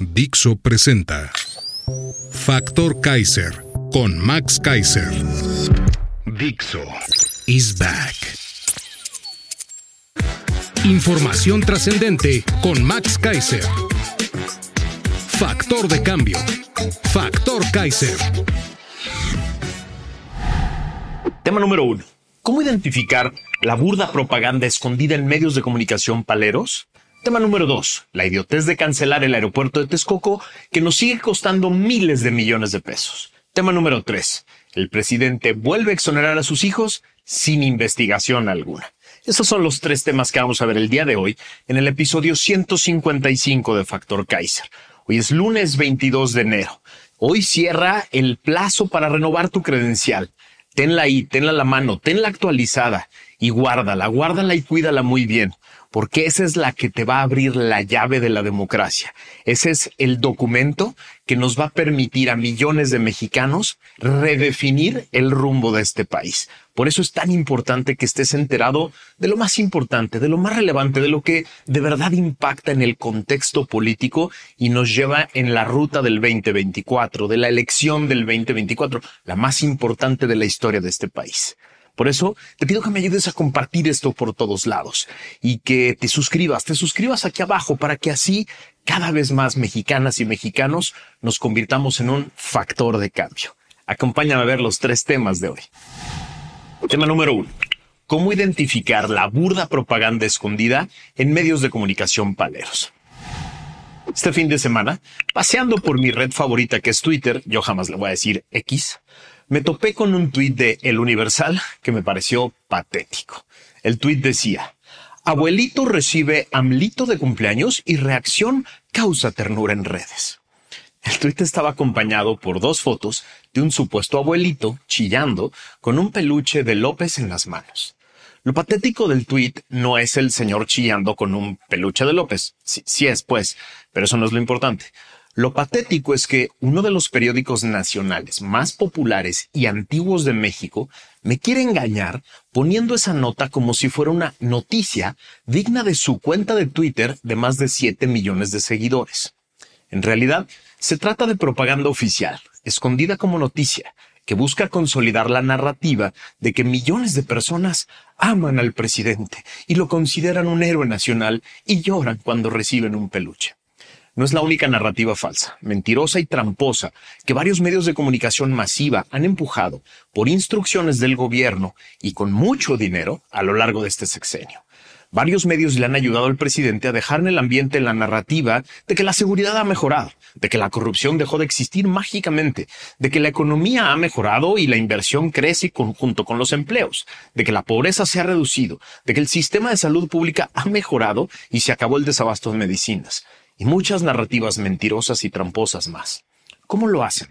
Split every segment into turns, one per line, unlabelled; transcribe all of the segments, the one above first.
Dixo presenta Factor Kaiser con Max Kaiser. Dixo is back. Información trascendente con Max Kaiser. Factor de cambio. Factor Kaiser.
Tema número uno. ¿Cómo identificar la burda propaganda escondida en medios de comunicación paleros? Tema número dos. La idiotez de cancelar el aeropuerto de Texcoco que nos sigue costando miles de millones de pesos. Tema número tres. El presidente vuelve a exonerar a sus hijos sin investigación alguna. Esos son los tres temas que vamos a ver el día de hoy en el episodio 155 de Factor Kaiser. Hoy es lunes 22 de enero. Hoy cierra el plazo para renovar tu credencial. Tenla ahí, tenla a la mano, tenla actualizada y guárdala, guárdala y cuídala muy bien porque esa es la que te va a abrir la llave de la democracia. Ese es el documento que nos va a permitir a millones de mexicanos redefinir el rumbo de este país. Por eso es tan importante que estés enterado de lo más importante, de lo más relevante, de lo que de verdad impacta en el contexto político y nos lleva en la ruta del 2024, de la elección del 2024, la más importante de la historia de este país. Por eso te pido que me ayudes a compartir esto por todos lados y que te suscribas, te suscribas aquí abajo para que así cada vez más mexicanas y mexicanos nos convirtamos en un factor de cambio. Acompáñame a ver los tres temas de hoy. Tema número uno. ¿Cómo identificar la burda propaganda escondida en medios de comunicación paleros? Este fin de semana, paseando por mi red favorita que es Twitter, yo jamás le voy a decir X, me topé con un tuit de El Universal que me pareció patético. El tuit decía, abuelito recibe amlito de cumpleaños y reacción causa ternura en redes. El tuit estaba acompañado por dos fotos de un supuesto abuelito chillando con un peluche de López en las manos. Lo patético del tuit no es el señor chillando con un peluche de López. Sí, sí es, pues, pero eso no es lo importante. Lo patético es que uno de los periódicos nacionales más populares y antiguos de México me quiere engañar poniendo esa nota como si fuera una noticia digna de su cuenta de Twitter de más de 7 millones de seguidores. En realidad, se trata de propaganda oficial, escondida como noticia, que busca consolidar la narrativa de que millones de personas aman al presidente y lo consideran un héroe nacional y lloran cuando reciben un peluche no es la única narrativa falsa, mentirosa y tramposa que varios medios de comunicación masiva han empujado por instrucciones del gobierno y con mucho dinero a lo largo de este sexenio. Varios medios le han ayudado al presidente a dejar en el ambiente la narrativa de que la seguridad ha mejorado, de que la corrupción dejó de existir mágicamente, de que la economía ha mejorado y la inversión crece junto con los empleos, de que la pobreza se ha reducido, de que el sistema de salud pública ha mejorado y se acabó el desabasto de medicinas y muchas narrativas mentirosas y tramposas más. ¿Cómo lo hacen?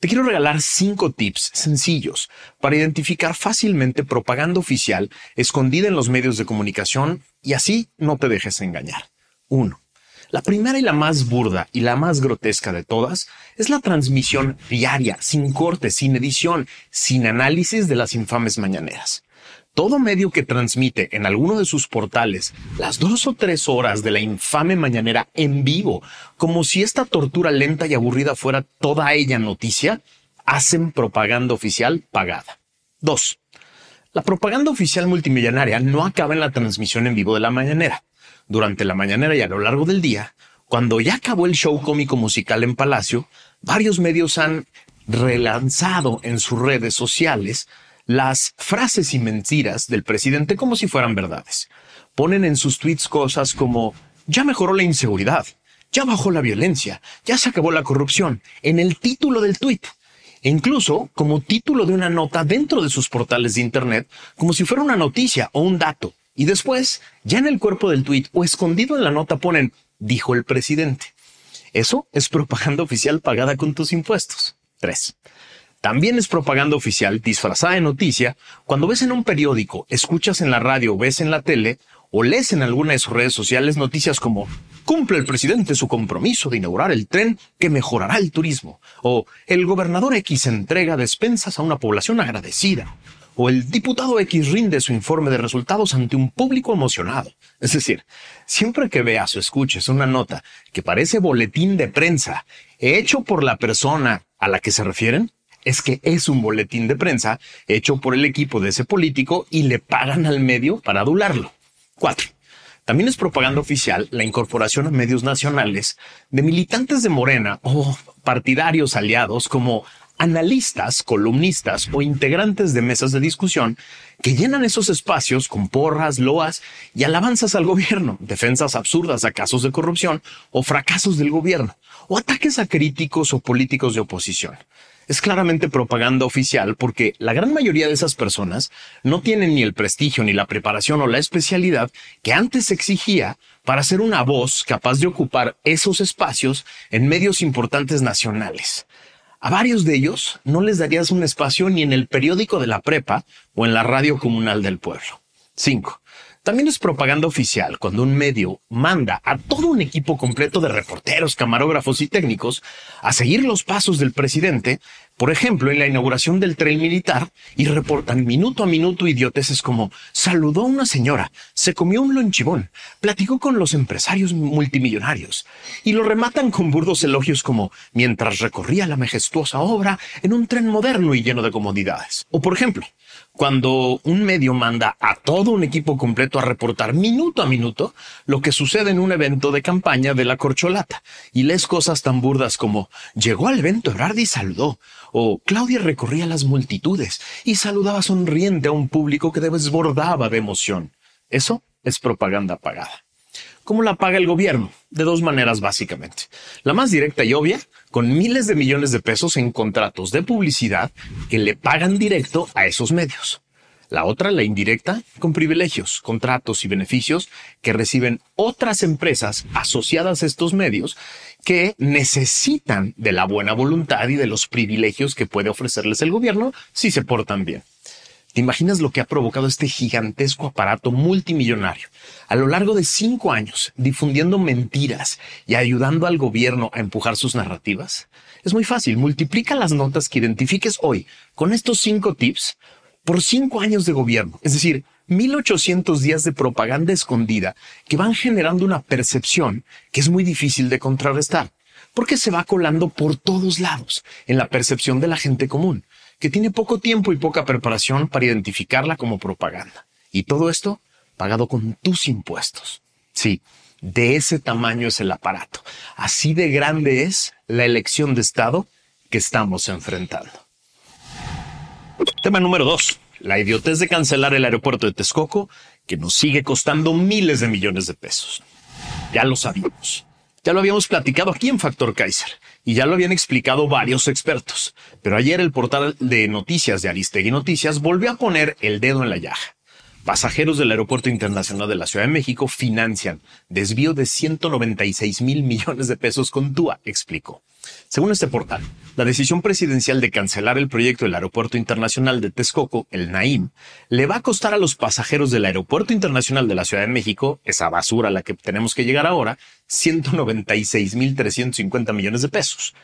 Te quiero regalar cinco tips sencillos para identificar fácilmente propaganda oficial escondida en los medios de comunicación y así no te dejes engañar. 1. La primera y la más burda y la más grotesca de todas es la transmisión diaria, sin corte, sin edición, sin análisis de las infames mañaneras todo medio que transmite en alguno de sus portales las dos o tres horas de la infame mañanera en vivo, como si esta tortura lenta y aburrida fuera toda ella noticia, hacen propaganda oficial pagada. 2. La propaganda oficial multimillonaria no acaba en la transmisión en vivo de la mañanera. Durante la mañanera y a lo largo del día, cuando ya acabó el show cómico musical en Palacio, varios medios han relanzado en sus redes sociales las frases y mentiras del presidente como si fueran verdades. Ponen en sus tweets cosas como ya mejoró la inseguridad, ya bajó la violencia, ya se acabó la corrupción, en el título del tweet. E incluso como título de una nota dentro de sus portales de Internet, como si fuera una noticia o un dato. Y después, ya en el cuerpo del tuit o escondido en la nota ponen, dijo el presidente. Eso es propaganda oficial pagada con tus impuestos. 3. También es propaganda oficial disfrazada de noticia cuando ves en un periódico, escuchas en la radio, ves en la tele o lees en alguna de sus redes sociales noticias como cumple el presidente su compromiso de inaugurar el tren que mejorará el turismo o el gobernador X entrega despensas a una población agradecida o el diputado X rinde su informe de resultados ante un público emocionado. Es decir, siempre que veas o escuches una nota que parece boletín de prensa hecho por la persona a la que se refieren, es que es un boletín de prensa hecho por el equipo de ese político y le pagan al medio para adularlo. 4. También es propaganda oficial la incorporación a medios nacionales de militantes de Morena o partidarios aliados como analistas, columnistas o integrantes de mesas de discusión que llenan esos espacios con porras, loas y alabanzas al gobierno, defensas absurdas a casos de corrupción o fracasos del gobierno, o ataques a críticos o políticos de oposición es claramente propaganda oficial porque la gran mayoría de esas personas no tienen ni el prestigio, ni la preparación o la especialidad que antes se exigía para ser una voz capaz de ocupar esos espacios en medios importantes nacionales. A varios de ellos no les darías un espacio ni en el periódico de la prepa o en la radio comunal del pueblo. 5. También es propaganda oficial cuando un medio manda a todo un equipo completo de reporteros, camarógrafos y técnicos a seguir los pasos del presidente, por ejemplo, en la inauguración del tren militar, y reportan minuto a minuto idioteces como saludó a una señora, se comió un lonchibón, platicó con los empresarios multimillonarios, y lo rematan con burdos elogios como mientras recorría la majestuosa obra en un tren moderno y lleno de comodidades. O por ejemplo, cuando un medio manda a todo un equipo completo a reportar minuto a minuto lo que sucede en un evento de campaña de la corcholata y lees cosas tan burdas como llegó al evento Ebrard y saludó o Claudia recorría las multitudes y saludaba sonriente a un público que desbordaba de emoción. Eso es propaganda pagada. ¿Cómo la paga el gobierno? De dos maneras básicamente. La más directa y obvia, con miles de millones de pesos en contratos de publicidad que le pagan directo a esos medios. La otra, la indirecta, con privilegios, contratos y beneficios que reciben otras empresas asociadas a estos medios que necesitan de la buena voluntad y de los privilegios que puede ofrecerles el gobierno si se portan bien. ¿Te imaginas lo que ha provocado este gigantesco aparato multimillonario a lo largo de cinco años difundiendo mentiras y ayudando al gobierno a empujar sus narrativas? Es muy fácil, multiplica las notas que identifiques hoy con estos cinco tips por cinco años de gobierno, es decir, 1800 días de propaganda escondida que van generando una percepción que es muy difícil de contrarrestar, porque se va colando por todos lados en la percepción de la gente común que tiene poco tiempo y poca preparación para identificarla como propaganda. Y todo esto pagado con tus impuestos. Sí, de ese tamaño es el aparato. Así de grande es la elección de Estado que estamos enfrentando. Tema número dos. La idiotez de cancelar el aeropuerto de Texcoco que nos sigue costando miles de millones de pesos. Ya lo sabíamos. Ya lo habíamos platicado aquí en Factor Kaiser y ya lo habían explicado varios expertos. Pero ayer el portal de noticias de Aristegui Noticias volvió a poner el dedo en la llaga. Pasajeros del Aeropuerto Internacional de la Ciudad de México financian desvío de 196 mil millones de pesos con TUA, explicó. Según este portal, la decisión presidencial de cancelar el proyecto del Aeropuerto Internacional de Texcoco, el NAIM, le va a costar a los pasajeros del Aeropuerto Internacional de la Ciudad de México, esa basura a la que tenemos que llegar ahora, 196.350 millones de pesos.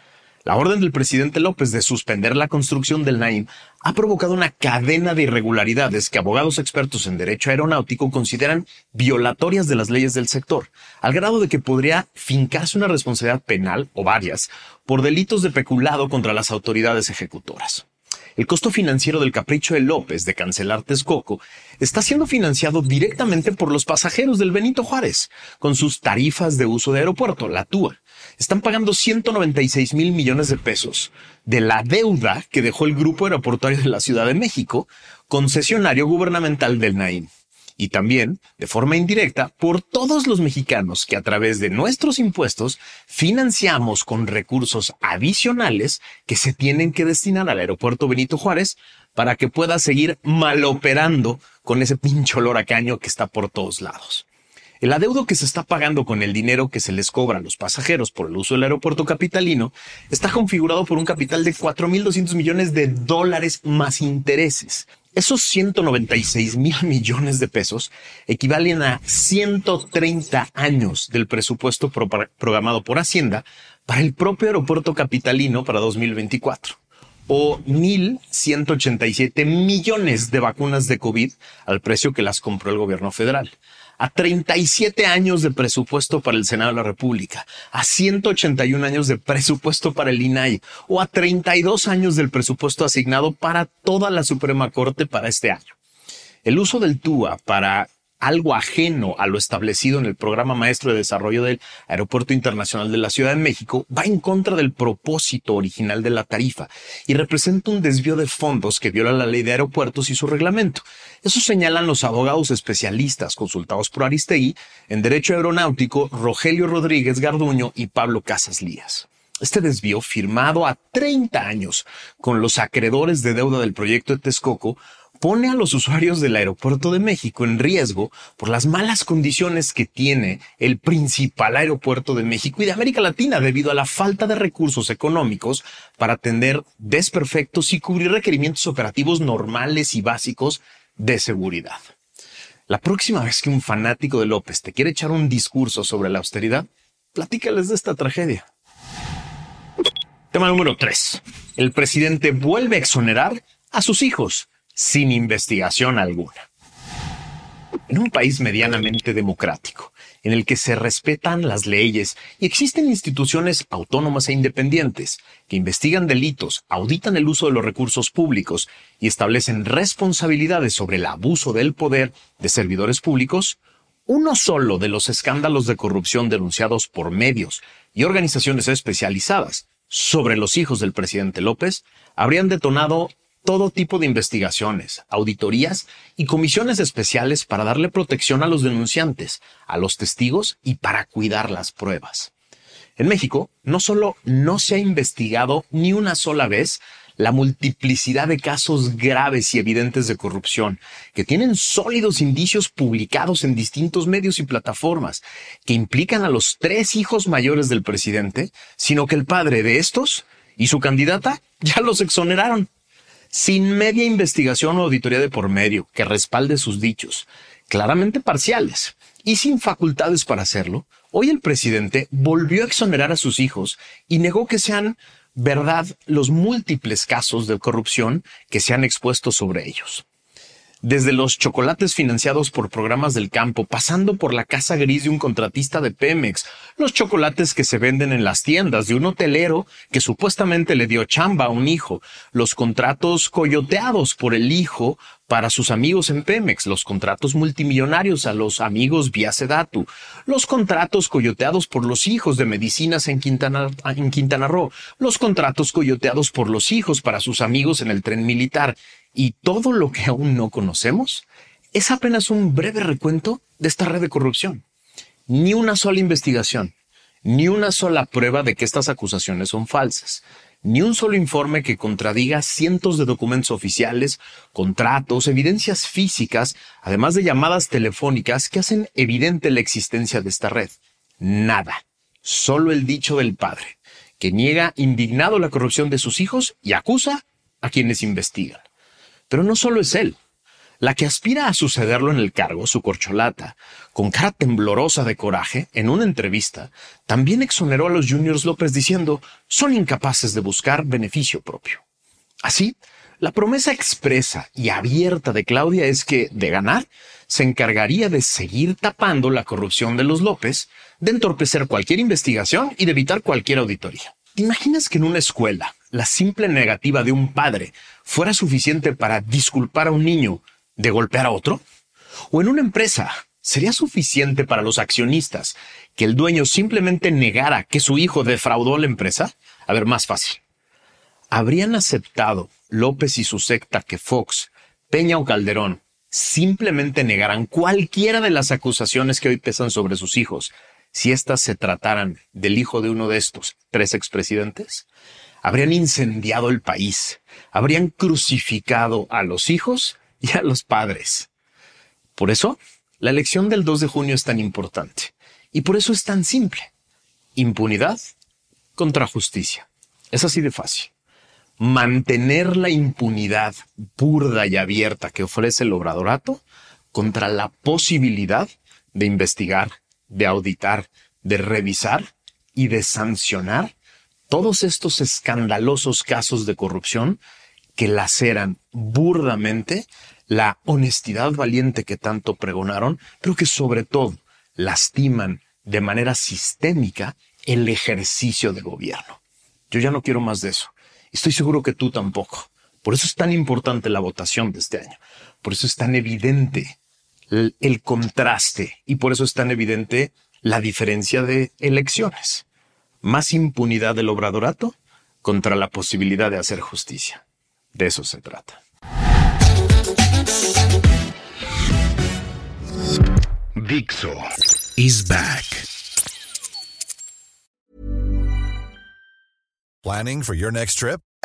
La orden del presidente López de suspender la construcción del Naim ha provocado una cadena de irregularidades que abogados expertos en derecho aeronáutico consideran violatorias de las leyes del sector, al grado de que podría fincarse una responsabilidad penal o varias por delitos de peculado contra las autoridades ejecutoras. El costo financiero del capricho de López de cancelar Texcoco está siendo financiado directamente por los pasajeros del Benito Juárez, con sus tarifas de uso de aeropuerto, la TUA. Están pagando 196 mil millones de pesos de la deuda que dejó el Grupo Aeroportuario de la Ciudad de México, concesionario gubernamental del NAIM y también, de forma indirecta, por todos los mexicanos que a través de nuestros impuestos financiamos con recursos adicionales que se tienen que destinar al aeropuerto Benito Juárez para que pueda seguir maloperando con ese pinche olor a caño que está por todos lados. El adeudo que se está pagando con el dinero que se les cobra a los pasajeros por el uso del aeropuerto capitalino está configurado por un capital de 4.200 millones de dólares más intereses. Esos 196 mil millones de pesos equivalen a 130 años del presupuesto programado por Hacienda para el propio aeropuerto capitalino para 2024 o 1.187 millones de vacunas de COVID al precio que las compró el gobierno federal a 37 años de presupuesto para el Senado de la República, a 181 años de presupuesto para el INAI o a 32 años del presupuesto asignado para toda la Suprema Corte para este año. El uso del TUA para algo ajeno a lo establecido en el programa maestro de desarrollo del Aeropuerto Internacional de la Ciudad de México, va en contra del propósito original de la tarifa y representa un desvío de fondos que viola la ley de aeropuertos y su reglamento. Eso señalan los abogados especialistas consultados por Aristegui en Derecho Aeronáutico, Rogelio Rodríguez Garduño y Pablo Casas Lías. Este desvío, firmado a 30 años con los acreedores de deuda del proyecto de Texcoco, pone a los usuarios del aeropuerto de México en riesgo por las malas condiciones que tiene el principal aeropuerto de México y de América Latina debido a la falta de recursos económicos para atender desperfectos y cubrir requerimientos operativos normales y básicos de seguridad. La próxima vez que un fanático de López te quiere echar un discurso sobre la austeridad, platícales de esta tragedia. Tema número 3. El presidente vuelve a exonerar a sus hijos sin investigación alguna. En un país medianamente democrático, en el que se respetan las leyes y existen instituciones autónomas e independientes que investigan delitos, auditan el uso de los recursos públicos y establecen responsabilidades sobre el abuso del poder de servidores públicos, uno solo de los escándalos de corrupción denunciados por medios y organizaciones especializadas sobre los hijos del presidente López habrían detonado todo tipo de investigaciones, auditorías y comisiones especiales para darle protección a los denunciantes, a los testigos y para cuidar las pruebas. En México, no solo no se ha investigado ni una sola vez la multiplicidad de casos graves y evidentes de corrupción, que tienen sólidos indicios publicados en distintos medios y plataformas, que implican a los tres hijos mayores del presidente, sino que el padre de estos y su candidata ya los exoneraron sin media investigación o auditoría de por medio que respalde sus dichos, claramente parciales y sin facultades para hacerlo, hoy el presidente volvió a exonerar a sus hijos y negó que sean verdad los múltiples casos de corrupción que se han expuesto sobre ellos desde los chocolates financiados por programas del campo, pasando por la casa gris de un contratista de Pemex, los chocolates que se venden en las tiendas de un hotelero que supuestamente le dio chamba a un hijo, los contratos coyoteados por el hijo para sus amigos en Pemex, los contratos multimillonarios a los amigos vía Sedatu, los contratos coyoteados por los hijos de medicinas en Quintana, en Quintana Roo, los contratos coyoteados por los hijos para sus amigos en el tren militar, y todo lo que aún no conocemos es apenas un breve recuento de esta red de corrupción. Ni una sola investigación, ni una sola prueba de que estas acusaciones son falsas, ni un solo informe que contradiga cientos de documentos oficiales, contratos, evidencias físicas, además de llamadas telefónicas que hacen evidente la existencia de esta red. Nada. Solo el dicho del padre, que niega indignado la corrupción de sus hijos y acusa a quienes investigan. Pero no solo es él. La que aspira a sucederlo en el cargo, su corcholata, con cara temblorosa de coraje, en una entrevista, también exoneró a los Juniors López diciendo son incapaces de buscar beneficio propio. Así, la promesa expresa y abierta de Claudia es que, de ganar, se encargaría de seguir tapando la corrupción de los López, de entorpecer cualquier investigación y de evitar cualquier auditoría. ¿Te imaginas que en una escuela la simple negativa de un padre fuera suficiente para disculpar a un niño de golpear a otro? ¿O en una empresa sería suficiente para los accionistas que el dueño simplemente negara que su hijo defraudó la empresa? A ver, más fácil. ¿Habrían aceptado López y su secta que Fox, Peña o Calderón simplemente negaran cualquiera de las acusaciones que hoy pesan sobre sus hijos si éstas se trataran del hijo de uno de estos tres expresidentes? Habrían incendiado el país, habrían crucificado a los hijos y a los padres. Por eso, la elección del 2 de junio es tan importante. Y por eso es tan simple. Impunidad contra justicia. Es así de fácil. Mantener la impunidad burda y abierta que ofrece el obradorato contra la posibilidad de investigar, de auditar, de revisar y de sancionar todos estos escandalosos casos de corrupción que laceran burdamente la honestidad valiente que tanto pregonaron, pero que sobre todo lastiman de manera sistémica el ejercicio de gobierno. Yo ya no quiero más de eso. Estoy seguro que tú tampoco. Por eso es tan importante la votación de este año. Por eso es tan evidente el, el contraste y por eso es tan evidente la diferencia de elecciones. Más impunidad del obradorato contra la posibilidad de hacer justicia. De eso se trata.
Dixo is back.
Planning for your next trip?